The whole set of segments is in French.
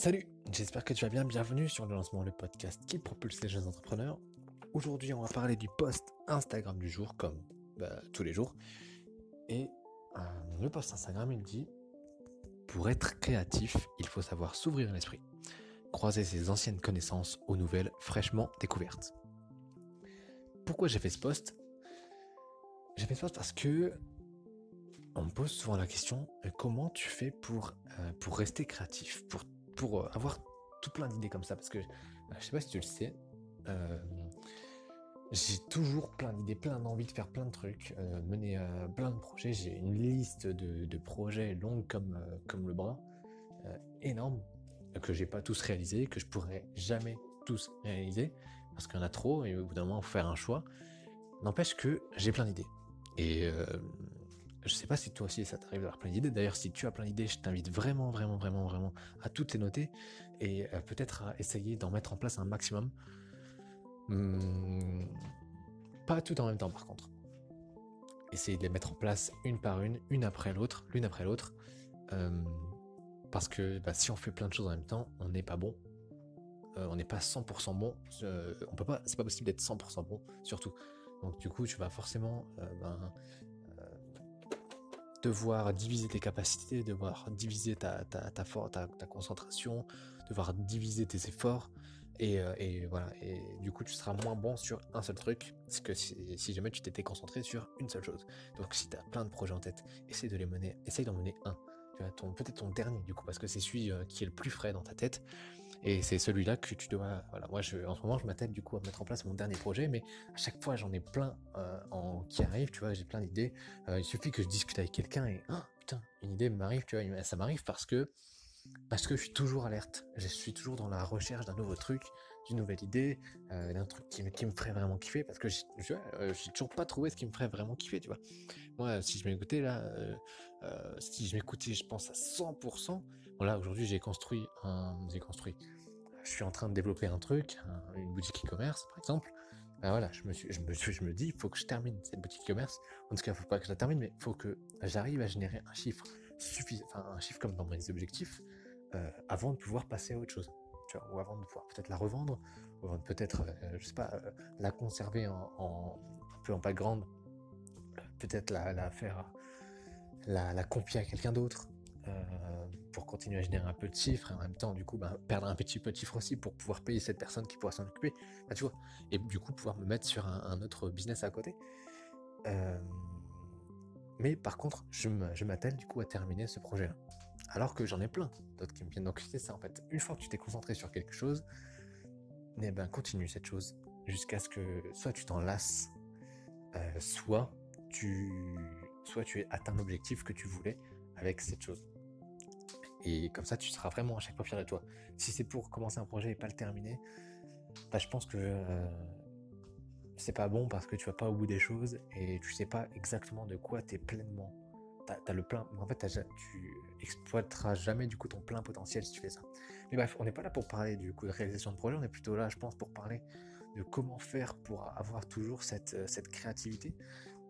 Salut, j'espère que tu vas bien. Bienvenue sur le lancement le podcast qui propulse les jeunes entrepreneurs. Aujourd'hui, on va parler du post Instagram du jour, comme bah, tous les jours. Et euh, le post Instagram, il dit Pour être créatif, il faut savoir s'ouvrir l'esprit, croiser ses anciennes connaissances aux nouvelles fraîchement découvertes. Pourquoi j'ai fait ce post? J'ai fait ce post parce que on me pose souvent la question euh, comment tu fais pour, euh, rester créatif, pour euh, avoir tout plein d'idées comme ça, parce que bah, je sais pas si tu le sais, euh, j'ai toujours plein d'idées, plein d'envie de faire plein de trucs, euh, mener plein de projets. J'ai une liste de, projets longue comme, comme le bras, énorme, que j'ai pas tous réalisés, que je pourrais jamais tous réaliser, parce qu'il y en a trop, et au bout d'un moment, faut faire un choix. N'empêche que j'ai plein d'idées. Et je sais pas si toi aussi ça t'arrive d'avoir plein d'idées. D'ailleurs, si tu as plein d'idées, je t'invite vraiment, vraiment, vraiment, vraiment à toutes les noter et euh, peut-être à essayer d'en mettre en place un maximum. Hmm, pas tout en même temps, par contre. Essayer de les mettre en place une par une, une après l'autre, l'une après l'autre. Euh, parce que bah, si on fait plein de choses en même temps, on n'est pas bon. Euh, on n'est pas 100% bon. on peut pas, c'est pas possible d'être 100% bon, surtout. Donc du coup, tu vas forcément ben, devoir diviser tes capacités, devoir diviser ta, ta, ta, concentration, devoir diviser tes efforts. Et, euh, et, voilà. Et du coup, tu seras moins bon sur un seul truc que si, jamais tu t'étais concentré sur une seule chose. Donc, si tu as plein de projets en tête, essaye de les mener, essaye d'en mener un. Ton, peut-être ton dernier, du coup, parce que c'est celui euh, qui est le plus frais dans ta tête. Et c'est celui-là que tu dois. Voilà, moi, je, en ce moment, je m'attelle du coup à mettre en place mon dernier projet, mais à chaque fois, j'en ai plein euh, qui arrivent, tu vois, j'ai plein d'idées. Euh, il suffit que je discute avec quelqu'un et oh, putain, une idée m'arrive, tu vois, ça m'arrive parce que parce que je suis toujours alerte. Je suis toujours dans la recherche d'un nouveau truc, d'une nouvelle idée, euh, d'un truc qui, qui, me ferait vraiment kiffer, parce que je n'ai toujours pas trouvé ce qui me ferait vraiment kiffer, tu vois. Moi, si je m'écoutais là, si je m'écoutais, je pense à 100%. Bon là, aujourd'hui, j'ai construit un, j'ai construit. Je suis en train de développer un truc, une boutique e-commerce, par exemple. Ben voilà, je me suis, je me dis, il faut que je termine cette boutique e-commerce. En tout cas, il faut pas que je la termine, mais il faut que j'arrive à générer un chiffre suffisant, un chiffre comme dans mes objectifs, euh, avant de pouvoir passer à autre chose. Ou avant de pouvoir peut-être la revendre, ou avant de peut-être, euh, je sais pas, euh, la conserver un peu en grande, peut-être la faire, la, la à quelqu'un d'autre, euh, pour continuer à générer un peu de chiffres et en même temps du coup bah, perdre un petit peu de chiffres aussi pour pouvoir payer cette personne qui pourra s'en occuper. Bah, tu vois et du coup pouvoir me mettre sur un, autre business à côté. Euh, mais par contre je m'attelle du coup à terminer ce projet là alors que j'en ai plein d'autres qui me viennent donc c'est ça en fait. Une fois que tu t'es concentré sur quelque chose eh ben continue cette chose jusqu'à ce que soit tu t'en lasses euh, soit tu soit tu atteint l'objectif que tu voulais avec cette chose. Et comme ça, tu seras vraiment à chaque fois fier de toi. Si c'est pour commencer un projet et pas le terminer, bah, je pense que euh, c'est pas bon parce que tu vas pas au bout des choses et tu sais pas exactement de quoi tu es pleinement. Le plein. En fait, tu exploiteras jamais du coup ton plein potentiel si tu fais ça. Mais bref, on n'est pas là pour parler du coup de réalisation de projet, on est plutôt là, je pense, pour parler de comment faire pour avoir toujours cette, euh, cette créativité.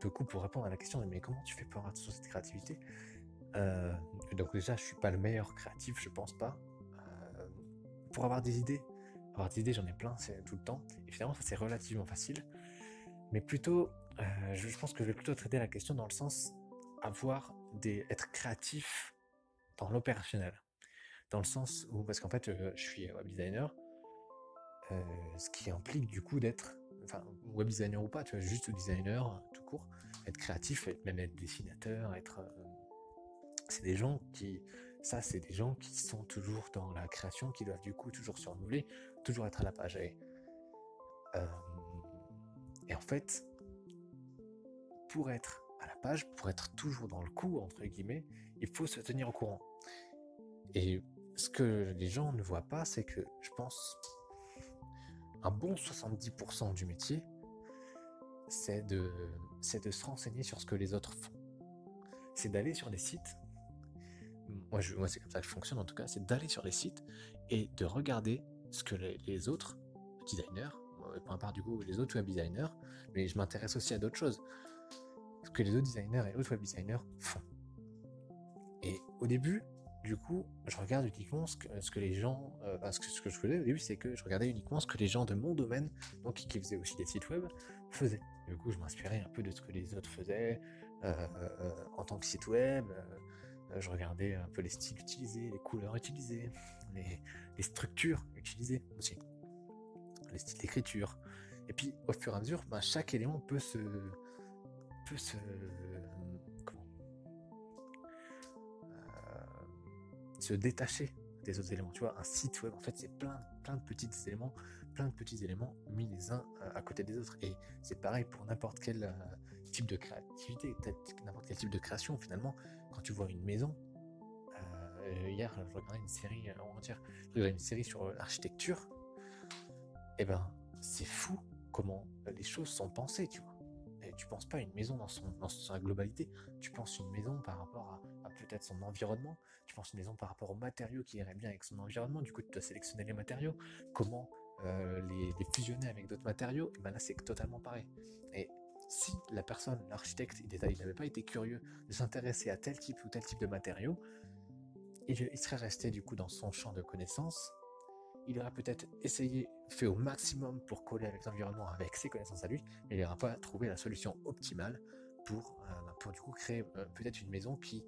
Du coup, pour répondre à la question mais comment tu fais pour avoir toujours cette créativité? Euh, donc déjà, je suis pas le meilleur créatif, je pense pas. Euh, pour avoir des idées, avoir des idées, j'en ai plein, c'est tout le temps. Et finalement, ça c'est relativement facile. Mais plutôt, euh, je pense que je vais plutôt traiter la question dans le sens avoir des, être créatif dans l'opérationnel, dans le sens où, parce qu'en fait, je suis web designer, ce qui implique du coup d'être, web designer ou pas, tu vois, juste designer être créatif, même être dessinateur, être c'est des gens qui, ça, c'est des gens qui sont toujours dans la création, qui doivent du coup toujours se renouveler, toujours être à la page. Et, euh, et en fait, pour être à la page, pour être toujours dans le coup, entre guillemets, il faut se tenir au courant. Et ce que les gens ne voient pas, c'est que je pense un bon 70% du métier, c'est de, c'est de se renseigner sur ce que les autres font. C'est d'aller sur des sites moi, moi c'est comme ça que je fonctionne en tout cas, c'est d'aller sur les sites et de regarder ce que les, autres designers, peu importe du coup les autres web designers, mais je m'intéresse aussi à d'autres choses, ce que les autres designers et autres web designers font. Et au début, du coup, je regarde uniquement ce que, ce que les gens, euh, ce, que, ce que je faisais au début, c'est que je regardais uniquement ce que les gens de mon domaine, donc qui faisaient aussi des sites web, faisaient. Du coup, je m'inspirais un peu de ce que les autres faisaient euh, euh, en tant que site web. je regardais un peu les styles utilisés, les couleurs utilisées, les, les structures utilisées aussi, les styles d'écriture. Et puis, au fur et à mesure, ben, chaque élément peut se, peut se se détacher des autres éléments. Tu vois, un site web, en fait, c'est plein, plein de petits éléments, plein de petits éléments mis les uns euh, à côté des autres. Et c'est pareil pour n'importe quel euh, type de créativité, n'importe quel type de création. Finalement, quand tu vois une maison, euh, hier, je regardais une série, on dire, je regardais une série sur l'architecture. Et eh ben, c'est fou comment les choses sont pensées, tu vois. Et tu penses pas une maison dans, son, dans sa globalité, tu penses une maison par rapport à son environnement, tu penses une maison par rapport aux matériaux qui iraient bien avec son environnement, du coup tu dois sélectionner les matériaux, comment euh, les, fusionner avec d'autres matériaux, et ben là c'est totalement pareil. Et si la personne, l'architecte, il n'avait pas été curieux de s'intéresser à tel type ou tel type de matériaux, il, serait resté du coup dans son champ de connaissances, il aurait peut-être essayé, fait au maximum pour coller avec l'environnement, avec ses connaissances à lui, mais il n'aurait pas trouvé la solution optimale pour, euh, pour du coup créer euh, peut-être une maison qui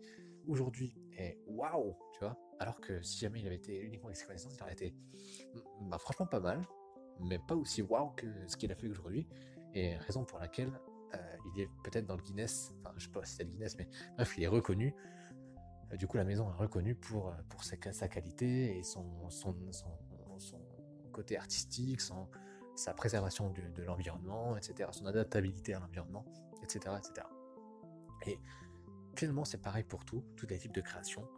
aujourd'hui est waouh, tu vois, alors que si jamais il avait été uniquement avec ses connaissances, il aurait été bah, franchement pas mal, mais pas aussi waouh que ce qu'il a fait aujourd'hui, et raison pour laquelle euh, il est peut-être dans le Guinness, enfin je sais pas si c'est le Guinness, mais bref, il est reconnu. Euh, du coup, la maison est reconnue pour, euh, pour sa, qualité et son, son, son, côté artistique, son, sa préservation de l'environnement, etc., son adaptabilité à l'environnement, etc., etc. Et Finalement, c'est pareil pour tout, tous les types de création.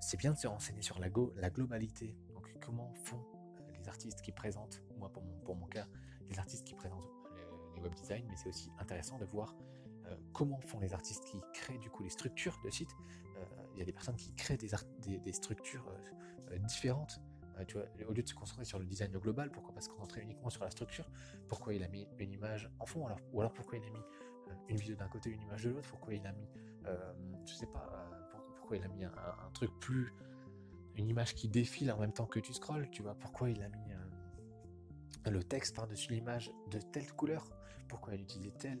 C'est bien de se renseigner sur la, globalité. Donc, comment font euh, les artistes qui présentent, moi pour mon, cas, les artistes qui présentent les, web design, mais c'est aussi intéressant de voir euh, comment font les artistes qui créent du coup les structures de sites. Euh, il y a des personnes qui créent des, structures différentes. tu vois, au lieu de se concentrer sur le design global, pourquoi pas se concentrer uniquement sur la structure? Pourquoi il a mis une image en fond? Ou alors pourquoi il a mis une vidéo d'un côté, une image de l'autre? Pourquoi il a mis euh, je sais pas euh, pourquoi il a mis un, truc plus. une image qui défile en même temps que tu scrolls, tu vois. Pourquoi il a mis euh, le texte par-dessus l'image de telle couleur? Pourquoi il utilisait telle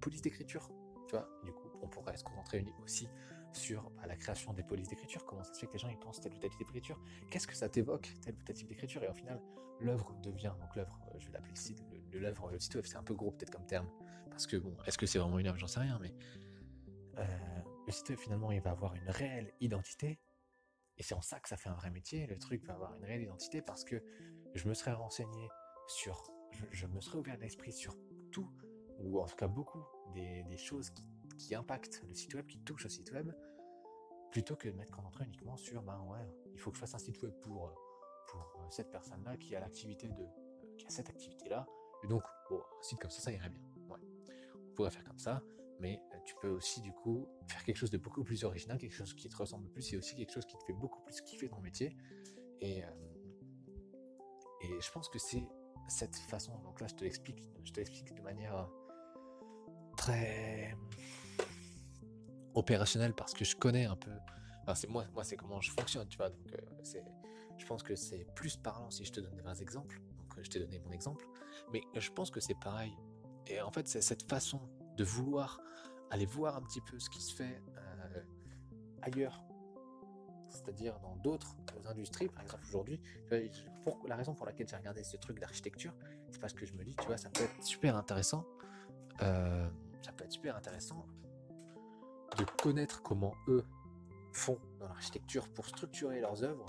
police d'écriture? Tu vois, du coup, on pourrait se concentrer aussi sur bah, la création des polices d'écriture, comment ça se fait que les gens ils pensent telle ou telle type d'écriture, qu'est-ce que ça t'évoque, tel ou tel type d'écriture, et au final, l'œuvre devient, donc l'œuvre, je vais l'appeler le site, l'œuvre, le site c'est un peu gros peut-être comme terme, parce que bon, est-ce que c'est vraiment une œuvre, j'en sais rien, mais euh, le web finalement il va avoir une réelle identité et c'est en ça que ça fait un vrai métier. Le truc va avoir une réelle identité parce que je me serais renseigné sur, je, me serais ouvert l'esprit sur tout ou en tout cas beaucoup des, choses qui, impactent le site web, qui touchent au site web, plutôt que de mettre concentré uniquement sur ben ouais, il faut que je fasse un site web pour pour euh, cette personne-là qui a l'activité de euh, qui a cette activité-là. Et donc, bon, un site comme ça, ça irait bien. On pourrait faire comme ça mais euh, tu peux aussi du coup faire quelque chose de beaucoup plus original, quelque chose qui te ressemble plus et aussi quelque chose qui te fait beaucoup plus kiffer ton métier. Et, euh, et je pense que c'est cette façon, donc là je te l'explique, je te l'explique de manière euh, très opérationnelle parce que je connais un peu, enfin c'est moi, moi c'est comment je fonctionne, tu vois, donc je pense que c'est plus parlant si je te donne des vrais exemples, donc je t'ai donné mon exemple, mais je pense que c'est pareil. Et en fait, c'est cette façon de vouloir aller voir un petit peu ce qui se fait euh, ailleurs, c'est-à-dire dans d'autres industries, par exemple aujourd'hui. La raison pour laquelle j'ai regardé ce truc d'architecture, c'est parce que je me dis, tu vois, ça peut être super intéressant. Euh, ça peut être super intéressant de connaître comment eux font dans l'architecture pour structurer leurs œuvres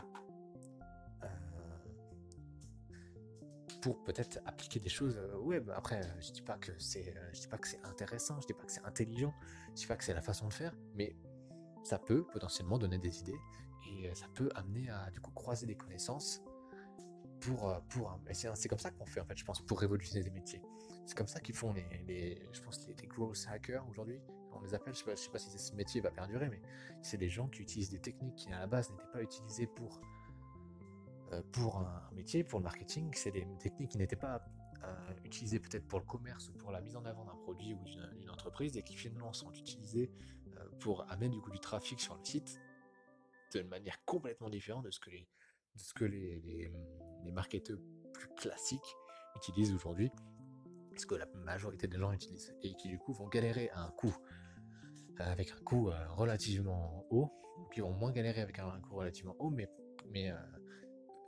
pour peut-être appliquer des choses euh, web. Après, euh, je dis pas que c'est, euh, je dis pas que c'est intéressant, je dis pas que c'est intelligent, je dis pas que c'est la façon de faire, mais ça peut potentiellement donner des idées et ça peut amener à du coup croiser des connaissances pour pour c'est comme ça qu'on fait en fait je pense pour révolutionner des métiers c'est comme ça qu'ils font les, les, je pense les, growth hackers aujourd'hui on les appelle je sais pas, sais pas si ce métier va perdurer mais c'est des gens qui utilisent des techniques qui à la base n'étaient pas utilisées pour pour un métier, pour le marketing, c'est des techniques qui n'étaient pas euh, utilisées peut-être pour le commerce ou pour la mise en avant d'un produit ou d'une entreprise et qui finalement sont utilisées euh, pour amener du coup du trafic sur le site de manière complètement différente de ce que les, de ce que les, les, marketeurs plus classiques utilisent aujourd'hui, ce que la majorité des gens utilisent, et qui du coup vont galérer à un coût avec un coût relativement haut, qui vont moins galérer avec un, coût relativement haut, mais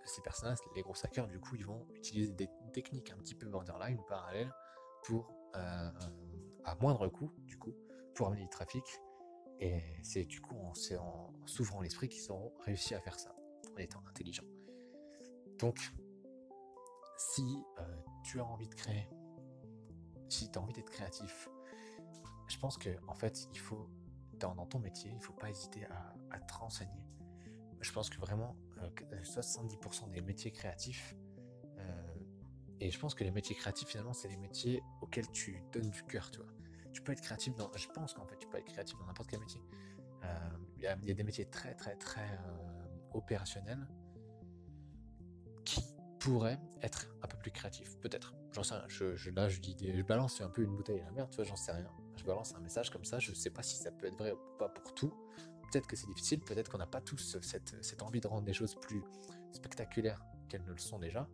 ces personnes-là, les gros hackers, du coup, ils vont utiliser des techniques un petit peu borderline, parallèles, pour, à moindre coût, du coup, pour amener du trafic. Et c'est du coup en, en s'ouvrant l'esprit qu'ils auront réussi à faire ça, en étant intelligents. Donc, si tu as envie de créer, si tu as envie d'être créatif, je pense que en fait, il faut, dans, ton métier, il faut pas hésiter à, te renseigner. Je pense que vraiment, 70% des métiers créatifs, euh, et je pense que les métiers créatifs, finalement, c'est les métiers auxquels tu donnes du cœur, tu vois. Tu peux être créatif dans, je pense qu'en fait, tu peux être créatif dans n'importe quel métier. Euh, il y, a des métiers très, très, très euh, opérationnels qui pourraient être un peu plus créatifs, peut-être. J'en sais rien. Là, je je balance un peu une bouteille à la mer, tu vois, j'en sais rien je balance un message comme ça, je sais pas si ça peut être vrai ou pas pour tout. Peut-être que c'est difficile, peut-être qu'on n'a pas tous cette, envie de rendre des choses plus spectaculaires qu'elles ne le sont déjà.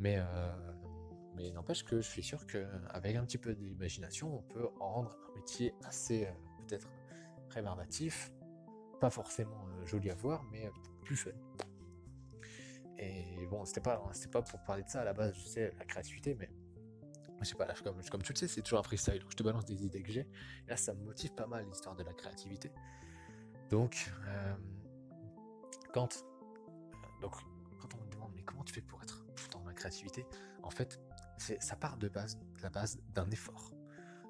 Mais, euh, mais n'empêche que je suis sûr qu'avec un petit peu d'imagination, on peut rendre un métier assez euh, peut-être rébarbatif, pas forcément euh, joli à voir, mais plus fun. Et bon, c'était pas, c'était pas pour parler de ça à la base, je sais, la créativité, mais je sais pas, là, comme, comme tu le sais, c'est toujours un freestyle, donc je te balance des idées que j'ai. Là, ça me motive pas mal l'histoire de la créativité. Donc, euh, quand, donc, quand on me demande, mais comment tu fais pour être dans la créativité? En fait, ça part de base, la base d'un effort.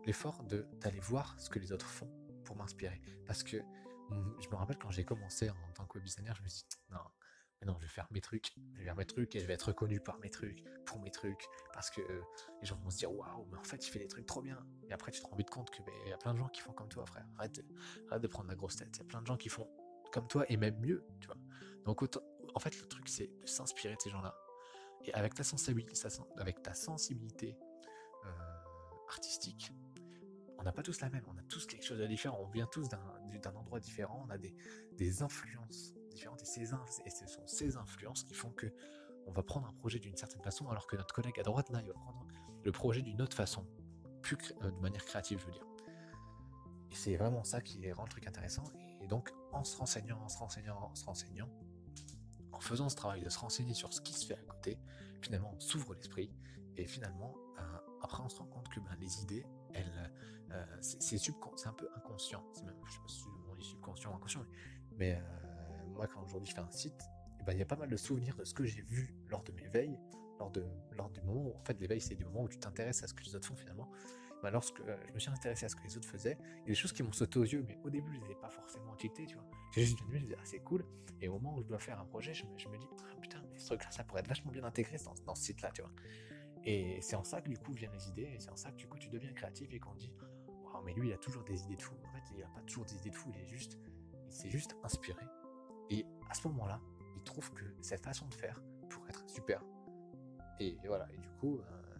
L'effort d'aller voir ce que les autres font pour m'inspirer. Parce que mm, je me rappelle quand j'ai commencé en tant que web designer, je me suis dit, non, non, je vais faire mes trucs, je vais faire mes trucs et je vais être reconnu par mes trucs, pour mes trucs, parce que euh, les gens vont se dire waouh, mais en fait, il fait des trucs trop bien. Et après, tu te rends vite compte que il y a plein de gens qui font comme toi, frère. Arrête de, arrête de prendre la grosse tête. Il y a plein de gens qui font comme toi et même mieux, tu vois. Donc, en fait, le truc, c'est de s'inspirer de ces gens-là. Et avec ta sensibilité, avec ta sensibilité euh, artistique, on n'a pas tous la même, on a tous quelque chose de différent, on vient tous d'un endroit différent, on a des, influences ces et ce sont ces influences qui font que on va prendre un projet d'une certaine façon alors que notre collègue à droite là il va prendre le projet d'une autre façon plus euh, de manière créative je veux dire. Et c'est vraiment ça qui rend le truc intéressant. Et donc en se renseignant en se renseignant en se renseignant en faisant ce travail de se renseigner sur ce qui se fait à côté finalement on s'ouvre l'esprit. Et finalement euh, après on se rend compte que ben, les idées elles euh, c'est c'est un peu inconscient. C'est même je sais pas si on dit subconscient ou inconscient mais, moi, quand aujourd'hui je fais un site, eh ben, il y a pas mal de souvenirs de ce que j'ai vu lors de mes veilles, lors, de, lors du moment où, en fait, l'éveil, c'est du moment où tu t'intéresses à ce que les autres font finalement. Ben, lorsque euh, je me suis intéressé à ce que les autres faisaient, il y a des choses qui m'ont sauté aux yeux, mais au début, je les ai pas forcément tiltées, tu vois. J'ai juste je me disais, ah, c'est cool. Et au moment où je dois faire un projet, je me, je me dis, ah, putain, mais ce truc-là, ça pourrait être vachement bien intégré dans, dans ce site-là, tu vois. Et c'est en ça que du coup viennent les idées, et c'est en ça que du coup tu deviens créatif et qu'on dit, oh, mais lui, il a toujours des idées de fou. En fait, il a pas toujours des idées de fou, il est juste, il s'est juste inspiré et à ce moment-là, il trouve que cette façon de faire pourrait être super. Et, voilà, et du coup, euh,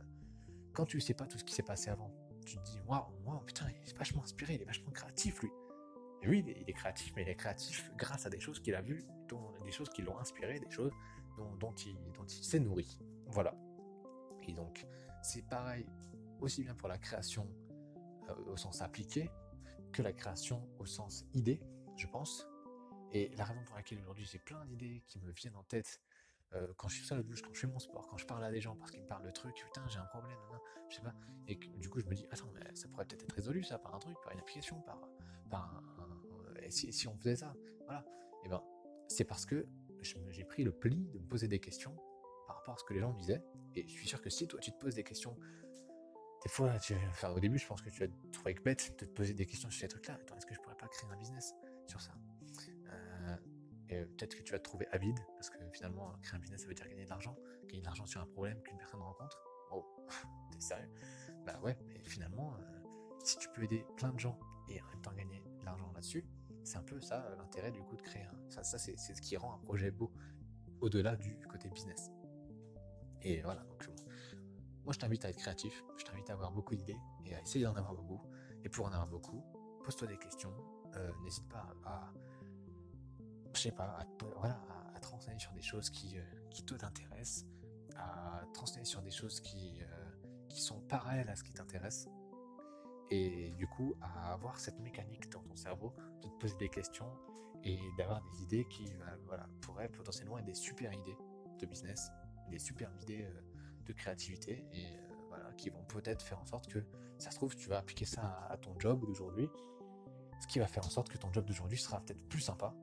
quand tu sais pas tout ce qui s'est passé avant, tu te dis, waouh, putain, il est vachement inspiré, il est vachement créatif, lui. Et oui, il est, créatif, mais il est créatif grâce à des choses qu'il a vues, des choses qui l'ont inspiré, des choses dont, il, dont il s'est nourri. Voilà. Et donc, c'est pareil, aussi bien pour la création euh, au sens appliqué que la création au sens idée, je pense. Et la raison pour laquelle aujourd'hui j'ai plein d'idées qui me viennent en tête euh, quand je suis sur la douche, quand je fais mon sport, quand je parle à des gens parce qu'ils me parlent de trucs, putain j'ai un problème, je sais pas, et du coup je me dis attends mais ça pourrait peut-être être résolu ça par un truc, par une application, par, par un, et si, on faisait ça, voilà, et ben c'est parce que j'ai pris le pli de me poser des questions par rapport à ce que les gens me disaient, et je suis sûr que si toi tu te poses des questions, des fois, tu, enfin, au début je pense que tu vas te trouver bête de te poser des questions sur ces trucs-là, attends est-ce que je pourrais pas créer un business sur ça? Peut-être que tu vas te trouver avide, parce que finalement, créer un business, ça veut dire gagner de l'argent. Gagner de l'argent sur un problème qu'une personne rencontre. Oh, t'es sérieux? Bah ouais, mais finalement, euh, si tu peux aider plein de gens et en même temps gagner de l'argent là-dessus, c'est un peu ça l'intérêt du coup de créer un. Ça, ça c'est ce qui rend un projet beau, au-delà du côté business. Et voilà, donc moi je t'invite à être créatif, je t'invite à avoir beaucoup d'idées et à essayer d'en avoir beaucoup. Et pour en avoir beaucoup, pose-toi des questions, euh, n'hésite pas à je sais pas, à, voilà, à, te renseigner sur des choses qui, euh, qui t'intéressent, à te renseigner sur des choses qui, euh, qui sont parallèles à ce qui t'intéresse. Et du coup, à avoir cette mécanique dans ton cerveau de te poser des questions et d'avoir des idées qui voilà, pourraient potentiellement être des super idées de business, des super idées de créativité et voilà, qui vont peut-être faire en sorte que ça se trouve, tu vas appliquer ça à, ton job d'aujourd'hui, ce qui va faire en sorte que ton job d'aujourd'hui sera peut-être plus sympa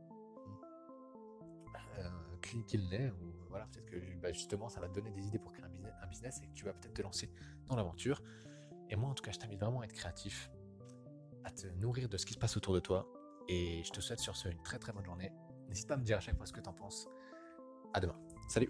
euh, qu'il l'est, ou voilà, peut-être que bah, justement ça va te donner des idées pour créer un business, et que tu vas peut-être te lancer dans l'aventure. Et moi en tout cas, je t'invite vraiment à être créatif, à te nourrir de ce qui se passe autour de toi, et je te souhaite sur ce une très très bonne journée. N'hésite pas à me dire à chaque fois ce que tu en penses. À demain. Salut